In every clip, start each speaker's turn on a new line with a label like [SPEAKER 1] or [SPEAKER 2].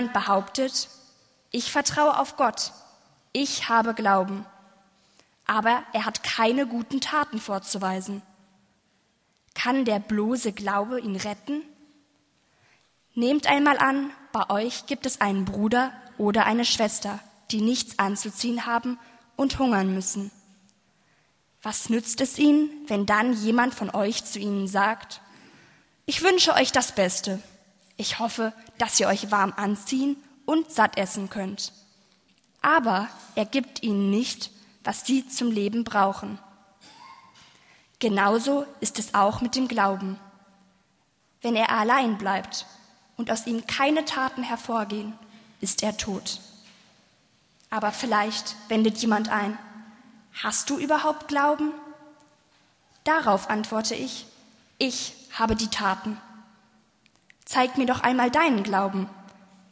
[SPEAKER 1] jemand behauptet, ich vertraue auf Gott, ich habe Glauben, aber er hat keine guten Taten vorzuweisen, kann der bloße Glaube ihn retten? Nehmt einmal an, bei euch gibt es einen Bruder oder eine Schwester, die nichts anzuziehen haben und hungern müssen. Was nützt es ihnen, wenn dann jemand von euch zu ihnen sagt, ich wünsche euch das Beste. Ich hoffe, dass ihr euch warm anziehen und satt essen könnt. Aber er gibt ihnen nicht, was sie zum Leben brauchen. Genauso ist es auch mit dem Glauben. Wenn er allein bleibt und aus ihm keine Taten hervorgehen, ist er tot. Aber vielleicht wendet jemand ein, hast du überhaupt Glauben? Darauf antworte ich, ich habe die Taten. Zeig mir doch einmal deinen Glauben,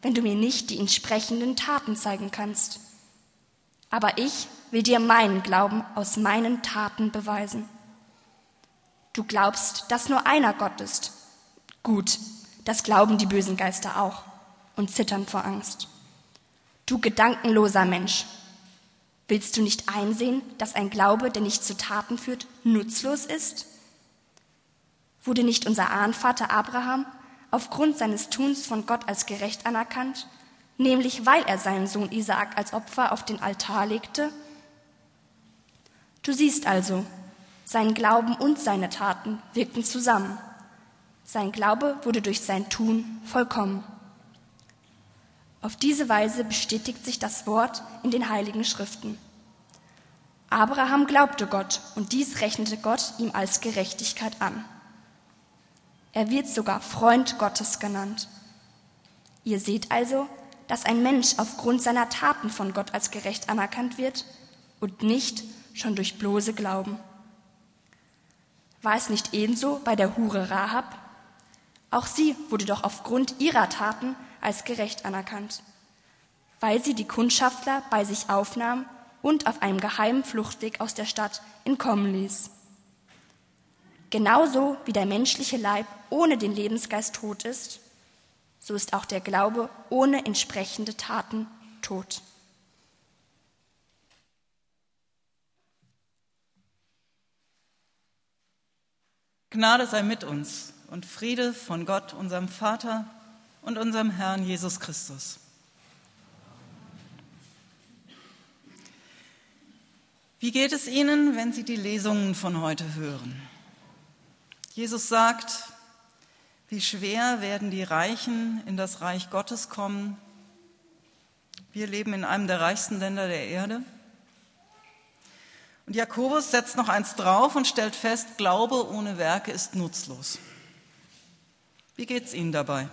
[SPEAKER 1] wenn du mir nicht die entsprechenden Taten zeigen kannst. Aber ich will dir meinen Glauben aus meinen Taten beweisen. Du glaubst, dass nur einer Gott ist. Gut, das glauben die bösen Geister auch und zittern vor Angst. Du gedankenloser Mensch, willst du nicht einsehen, dass ein Glaube, der nicht zu Taten führt, nutzlos ist? Wurde nicht unser Ahnvater Abraham aufgrund seines Tuns von Gott als gerecht anerkannt, nämlich weil er seinen Sohn Isaak als Opfer auf den Altar legte? Du siehst also, sein Glauben und seine Taten wirkten zusammen. Sein Glaube wurde durch sein Tun vollkommen. Auf diese Weise bestätigt sich das Wort in den heiligen Schriften. Abraham glaubte Gott und dies rechnete Gott ihm als Gerechtigkeit an. Er wird sogar Freund Gottes genannt. Ihr seht also, dass ein Mensch aufgrund seiner Taten von Gott als gerecht anerkannt wird und nicht schon durch bloße Glauben. War es nicht ebenso bei der Hure Rahab? Auch sie wurde doch aufgrund ihrer Taten als gerecht anerkannt, weil sie die Kundschafter bei sich aufnahm und auf einem geheimen Fluchtweg aus der Stadt entkommen ließ. Genauso wie der menschliche Leib ohne den Lebensgeist tot ist, so ist auch der Glaube ohne entsprechende Taten tot.
[SPEAKER 2] Gnade sei mit uns und Friede von Gott, unserem Vater und unserem Herrn Jesus Christus. Wie geht es Ihnen, wenn Sie die Lesungen von heute hören? Jesus sagt, wie schwer werden die Reichen in das Reich Gottes kommen. Wir leben in einem der reichsten Länder der Erde. Und Jakobus setzt noch eins drauf und stellt fest, Glaube ohne Werke ist nutzlos. Wie geht es Ihnen dabei?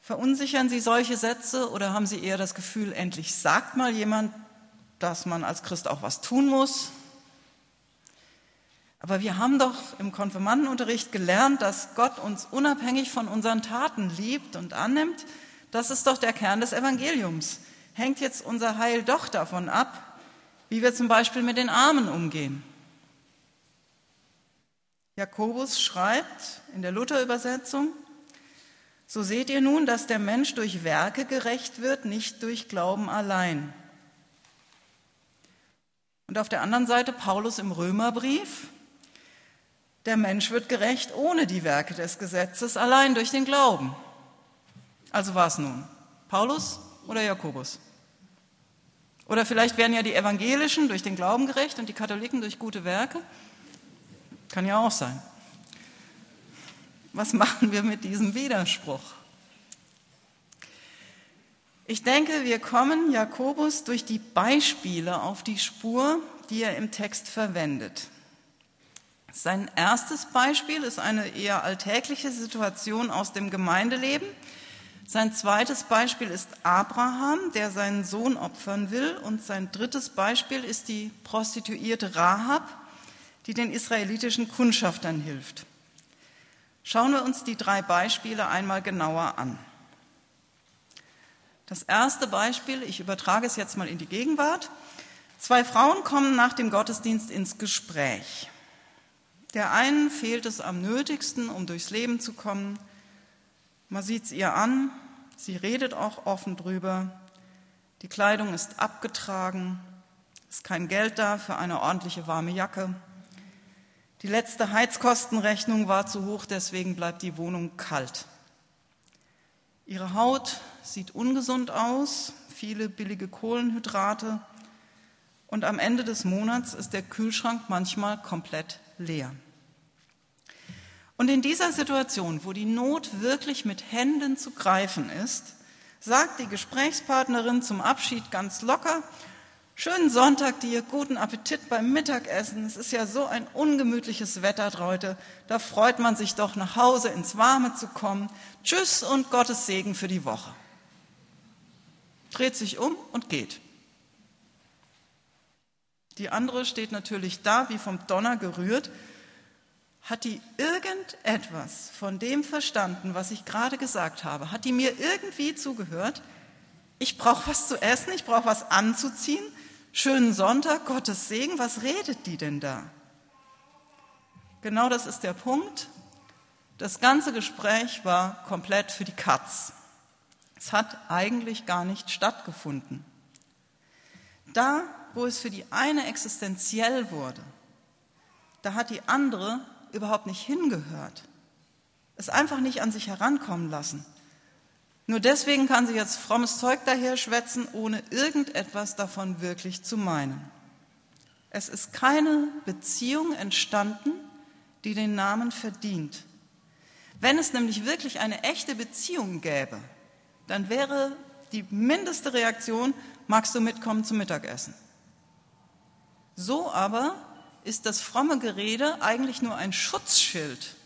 [SPEAKER 2] Verunsichern Sie solche Sätze oder haben Sie eher das Gefühl, endlich sagt mal jemand, dass man als Christ auch was tun muss? Aber wir haben doch im Konfirmandenunterricht gelernt, dass Gott uns unabhängig von unseren Taten liebt und annimmt. Das ist doch der Kern des Evangeliums. Hängt jetzt unser Heil doch davon ab, wie wir zum Beispiel mit den Armen umgehen. Jakobus schreibt in der Luther-Übersetzung, so seht ihr nun, dass der Mensch durch Werke gerecht wird, nicht durch Glauben allein. Und auf der anderen Seite Paulus im Römerbrief, der Mensch wird gerecht ohne die Werke des Gesetzes, allein durch den Glauben. Also war es nun Paulus oder Jakobus? Oder vielleicht werden ja die Evangelischen durch den Glauben gerecht und die Katholiken durch gute Werke. Kann ja auch sein. Was machen wir mit diesem Widerspruch? Ich denke, wir kommen Jakobus durch die Beispiele auf die Spur, die er im Text verwendet. Sein erstes Beispiel ist eine eher alltägliche Situation aus dem Gemeindeleben. Sein zweites Beispiel ist Abraham, der seinen Sohn opfern will. Und sein drittes Beispiel ist die Prostituierte Rahab, die den israelitischen Kundschaftern hilft. Schauen wir uns die drei Beispiele einmal genauer an. Das erste Beispiel, ich übertrage es jetzt mal in die Gegenwart. Zwei Frauen kommen nach dem Gottesdienst ins Man sieht es ihr an, sie redet auch offen drüber. Die Kleidung ist abgetragen, ist kein Geld da für eine ordentliche warme Jacke. Die letzte Heizkostenrechnung war zu hoch, deswegen bleibt die Wohnung kalt. Ihre Haut sieht ungesund aus, viele billige Kohlenhydrate und am Ende des Monats ist der Kühlschrank manchmal komplett leer. Und in dieser Situation, wo die Not wirklich mit Händen zu greifen ist, sagt die Gesprächspartnerin zum Abschied ganz locker, Schönen Sonntag dir, guten Appetit beim Mittagessen. Es ist ja so ein ungemütliches Wetter heute. Da freut man sich doch, nach Hause ins Warme zu kommen. Tschüss und Gottes Segen für die Woche. Dreht sich um und geht. Die andere steht natürlich da, wie vom Donner gerührt. Hat die irgendetwas von dem verstanden, was ich gerade gesagt habe? Hat die mir irgendwie zugehört? Ich brauche was zu essen, ich brauche was anzuziehen, Schönen Sonntag, Gottes Segen, was redet die denn da? Genau das ist der Punkt. Das ganze Gespräch war komplett für die Katz. Es hat eigentlich gar nicht stattgefunden. Da, wo es für die eine existenziell wurde, da hat die andere überhaupt nicht hingehört, es einfach nicht an sich herankommen lassen. Nur deswegen kann sie jetzt frommes Zeug daher schwätzen, ohne irgendetwas davon wirklich zu meinen. Es ist keine Beziehung entstanden, die den Namen verdient. Wenn es nämlich wirklich eine echte Beziehung gäbe, dann wäre die mindeste Reaktion, magst du mitkommen zum Mittagessen? So aber ist das fromme Gerede eigentlich nur ein Schutzschild,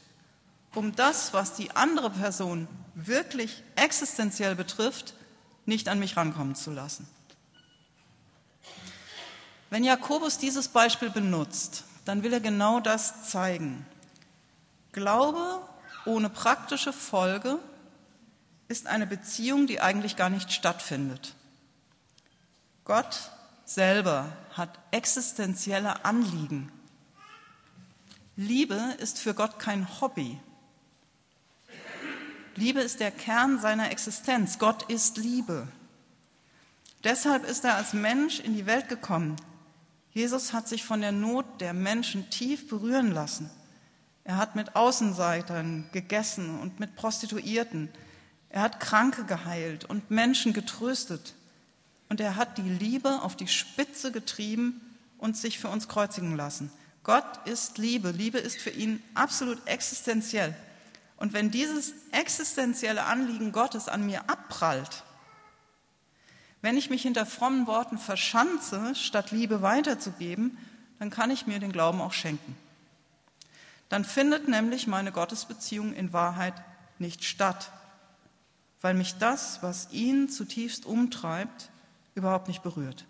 [SPEAKER 2] um das, was die andere Person wirklich existenziell betrifft, nicht an mich rankommen zu lassen. Wenn Jakobus dieses Beispiel benutzt, dann will er genau das zeigen. Glaube ohne praktische Folge ist eine Beziehung, die eigentlich gar nicht stattfindet. Gott selber hat existenzielle Anliegen. Liebe ist für Gott kein Hobby, Liebe ist der Kern seiner Existenz. Gott ist Liebe. Deshalb ist er als Mensch in die Welt gekommen. Jesus hat sich von der Not der Menschen tief berühren lassen. Er hat mit Außenseitern gegessen und mit Prostituierten. Er hat Kranke geheilt und Menschen getröstet. Und er hat die Liebe auf die Spitze getrieben und sich für uns kreuzigen lassen. Gott ist Liebe. Liebe ist für ihn absolut existenziell. Und wenn dieses existenzielle Anliegen Gottes an mir abprallt, wenn ich mich hinter frommen Worten verschanze, statt Liebe weiterzugeben, dann kann ich mir den Glauben auch schenken. Dann findet nämlich meine Gottesbeziehung in Wahrheit nicht statt, weil mich das, was ihn zutiefst umtreibt, überhaupt nicht berührt.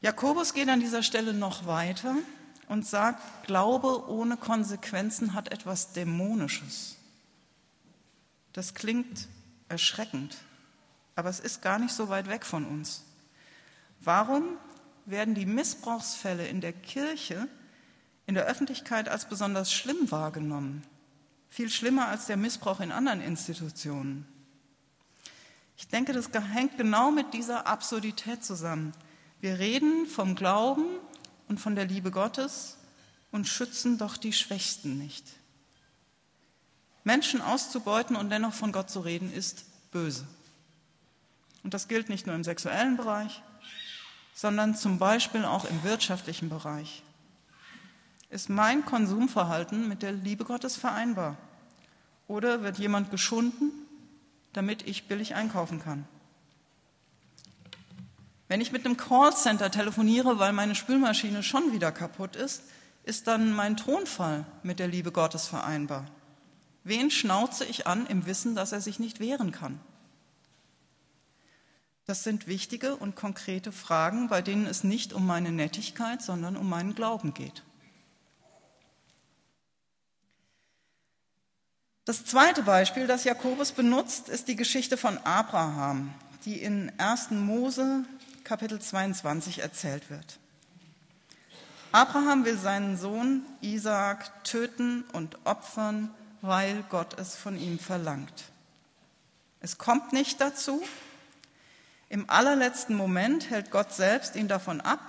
[SPEAKER 2] Jakobus geht an dieser Stelle noch weiter und sagt, Glaube ohne Konsequenzen hat etwas Dämonisches. Das klingt erschreckend, aber es ist gar nicht so weit weg von uns. Warum werden die Missbrauchsfälle in der Kirche in der Öffentlichkeit als besonders schlimm wahrgenommen? Viel schlimmer als der Missbrauch in anderen Institutionen. Ich denke, das hängt genau mit dieser Absurdität zusammen. Wir reden vom Glauben und von der Liebe Gottes und schützen doch die Schwächsten nicht. Menschen auszubeuten und dennoch von Gott zu reden, ist böse. Und das gilt nicht nur im sexuellen Bereich, sondern zum Beispiel auch im wirtschaftlichen Bereich. Ist mein Konsumverhalten mit der Liebe Gottes vereinbar? Oder wird jemand geschunden, damit ich billig einkaufen kann? Wenn ich mit einem Callcenter telefoniere, weil meine Spülmaschine schon wieder kaputt ist, ist dann mein Tonfall mit der Liebe Gottes vereinbar? Wen schnauze ich an im Wissen, dass er sich nicht wehren kann? Das sind wichtige und konkrete Fragen, bei denen es nicht um meine Nettigkeit, sondern um meinen Glauben geht. Das zweite Beispiel, das Jakobus benutzt, ist die Geschichte von Abraham, die in 1. Mose Kapitel 22 erzählt wird. Abraham will seinen Sohn Isaak töten und opfern, weil Gott es von ihm verlangt. Es kommt nicht dazu. Im allerletzten Moment hält Gott selbst ihn davon ab,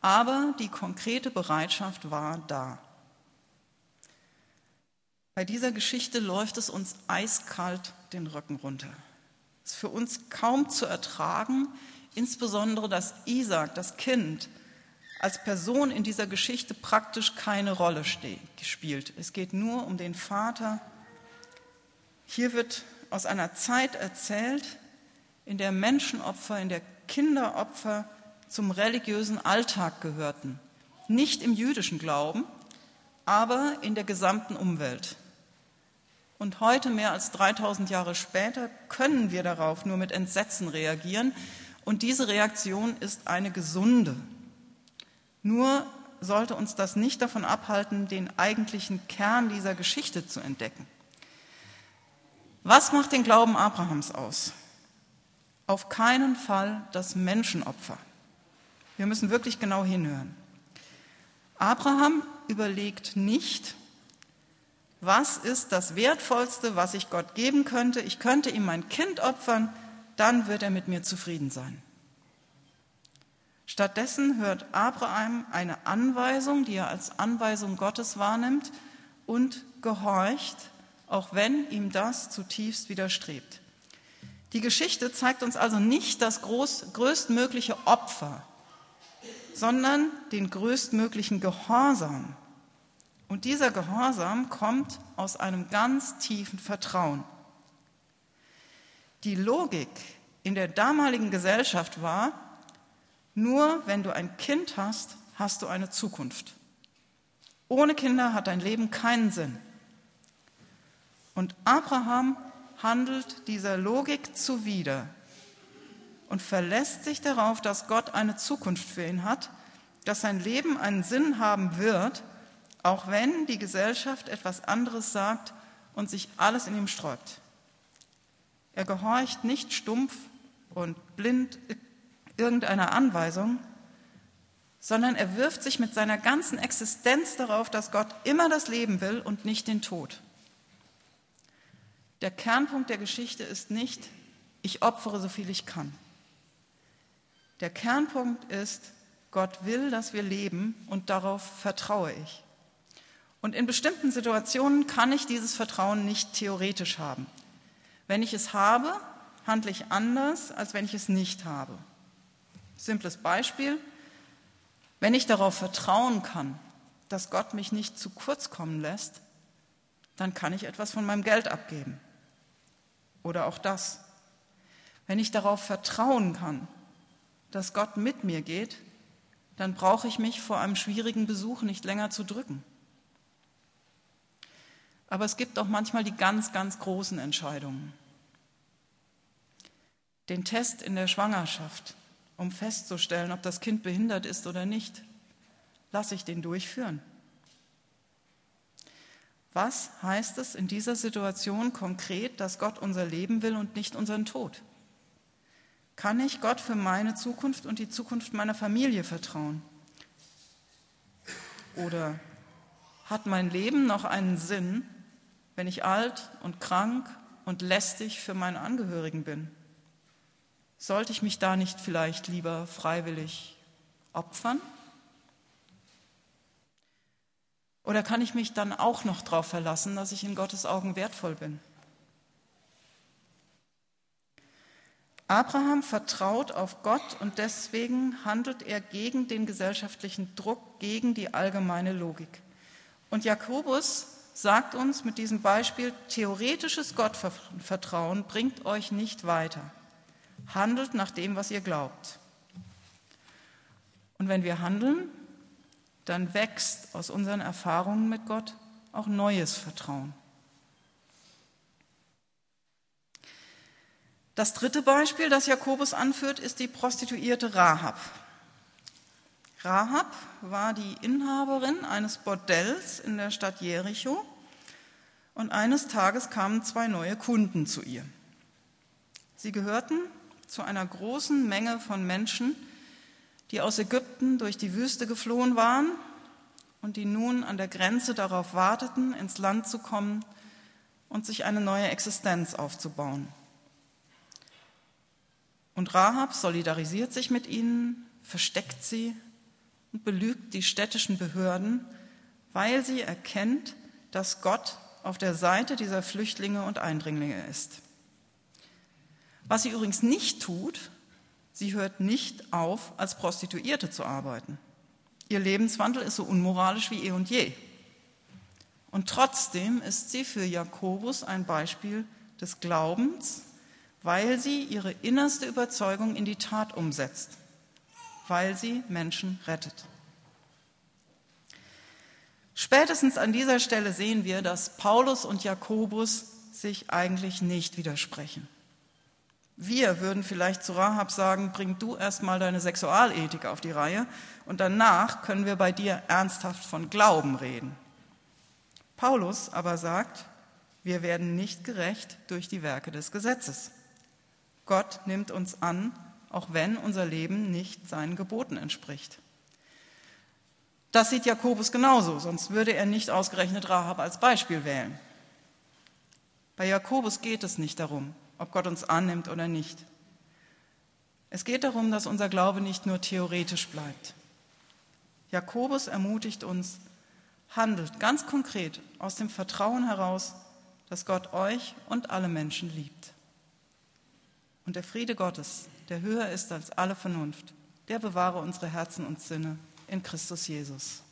[SPEAKER 2] aber die konkrete Bereitschaft war da. Bei dieser Geschichte läuft es uns eiskalt den Rücken runter. Es ist für uns kaum zu ertragen, insbesondere dass Isaac, das Kind, als Person in dieser Geschichte praktisch keine Rolle spielt. Es geht nur um den Vater. Hier wird aus einer Zeit erzählt, in der Menschenopfer, in der Kinderopfer zum religiösen Alltag gehörten. Nicht im jüdischen Glauben, aber in der gesamten Umwelt. Und heute, mehr als 3000 Jahre später, können wir darauf nur mit Entsetzen reagieren. Und diese Reaktion ist eine gesunde. Nur sollte uns das nicht davon abhalten, den eigentlichen Kern dieser Geschichte zu entdecken. Was macht den Glauben Abrahams aus? Auf keinen Fall das Menschenopfer. Wir müssen wirklich genau hinhören. Abraham überlegt nicht, was ist das Wertvollste, was ich Gott geben könnte? Ich könnte ihm mein Kind opfern, dann wird er mit mir zufrieden sein. Stattdessen hört Abraham eine Anweisung, die er als Anweisung Gottes wahrnimmt und gehorcht, auch wenn ihm das zutiefst widerstrebt. Die Geschichte zeigt uns also nicht das groß, größtmögliche Opfer, sondern den größtmöglichen Gehorsam, und dieser Gehorsam kommt aus einem ganz tiefen Vertrauen. Die Logik in der damaligen Gesellschaft war, nur wenn du ein Kind hast, hast du eine Zukunft. Ohne Kinder hat dein Leben keinen Sinn. Und Abraham handelt dieser Logik zuwider und verlässt sich darauf, dass Gott eine Zukunft für ihn hat, dass sein Leben einen Sinn haben wird, auch wenn die Gesellschaft etwas anderes sagt und sich alles in ihm sträubt. Er gehorcht nicht stumpf und blind irgendeiner Anweisung, sondern er wirft sich mit seiner ganzen Existenz darauf, dass Gott immer das Leben will und nicht den Tod. Der Kernpunkt der Geschichte ist nicht, ich opfere so viel ich kann. Der Kernpunkt ist, Gott will, dass wir leben und darauf vertraue ich. Und in bestimmten Situationen kann ich dieses Vertrauen nicht theoretisch haben. Wenn ich es habe, handle ich anders, als wenn ich es nicht habe. Simples Beispiel. Wenn ich darauf vertrauen kann, dass Gott mich nicht zu kurz kommen lässt, dann kann ich etwas von meinem Geld abgeben. Oder auch das. Wenn ich darauf vertrauen kann, dass Gott mit mir geht, dann brauche ich mich vor einem schwierigen Besuch nicht länger zu drücken. Aber es gibt auch manchmal die ganz, ganz großen Entscheidungen. Den Test in der Schwangerschaft, um festzustellen, ob das Kind behindert ist oder nicht, lasse ich den durchführen. Was heißt es in dieser Situation konkret, dass Gott unser Leben will und nicht unseren Tod? Kann ich Gott für meine Zukunft und die Zukunft meiner Familie vertrauen? Oder hat mein Leben noch einen Sinn, wenn ich alt und krank und lästig für meine Angehörigen bin? Sollte ich mich da nicht vielleicht lieber freiwillig opfern? Oder kann ich mich dann auch noch darauf verlassen, dass ich in Gottes Augen wertvoll bin? Abraham vertraut auf Gott und deswegen handelt er gegen den gesellschaftlichen Druck, gegen die allgemeine Logik. Und Jakobus sagt uns mit diesem Beispiel, theoretisches Gottvertrauen bringt euch nicht weiter. Handelt nach dem, was ihr glaubt. Und wenn wir handeln, dann wächst aus unseren Erfahrungen mit Gott auch neues Vertrauen. Das dritte Beispiel, das Jakobus anführt, ist die Prostituierte Rahab. Rahab war die Inhaberin eines Bordells in der Stadt Jericho und eines Tages kamen zwei neue Kunden zu ihr. Sie gehörten zu einer großen Menge von Menschen, die aus Ägypten durch die Wüste geflohen waren und die nun an der Grenze darauf warteten, ins Land zu kommen und sich eine neue Existenz aufzubauen. Und Rahab solidarisiert sich mit ihnen, versteckt sie und belügt die städtischen Behörden, weil sie erkennt, dass Gott auf der Seite dieser Flüchtlinge und Eindringlinge ist. Was sie übrigens nicht tut, sie hört nicht auf, als Prostituierte zu arbeiten. Ihr Lebenswandel ist so unmoralisch wie eh und je. Und trotzdem ist sie für Jakobus ein Beispiel des Glaubens, weil sie ihre innerste Überzeugung in die Tat umsetzt, weil sie Menschen rettet. Spätestens an dieser Stelle sehen wir, dass Paulus und Jakobus sich eigentlich nicht widersprechen. Wir würden vielleicht zu Rahab sagen, bring du erstmal deine Sexualethik auf die Reihe und danach können wir bei dir ernsthaft von Glauben reden. Paulus aber sagt, wir werden nicht gerecht durch die Werke des Gesetzes. Gott nimmt uns an, auch wenn unser Leben nicht seinen Geboten entspricht. Das sieht Jakobus genauso, sonst würde er nicht ausgerechnet Rahab als Beispiel wählen. Bei Jakobus geht es nicht darum, ob Gott uns annimmt oder nicht. Es geht darum, dass unser Glaube nicht nur theoretisch bleibt. Jakobus ermutigt uns, handelt ganz konkret aus dem Vertrauen heraus, dass Gott euch und alle Menschen liebt. Und der Friede Gottes, der höher ist als alle Vernunft, der bewahre unsere Herzen und Sinne in Christus Jesus.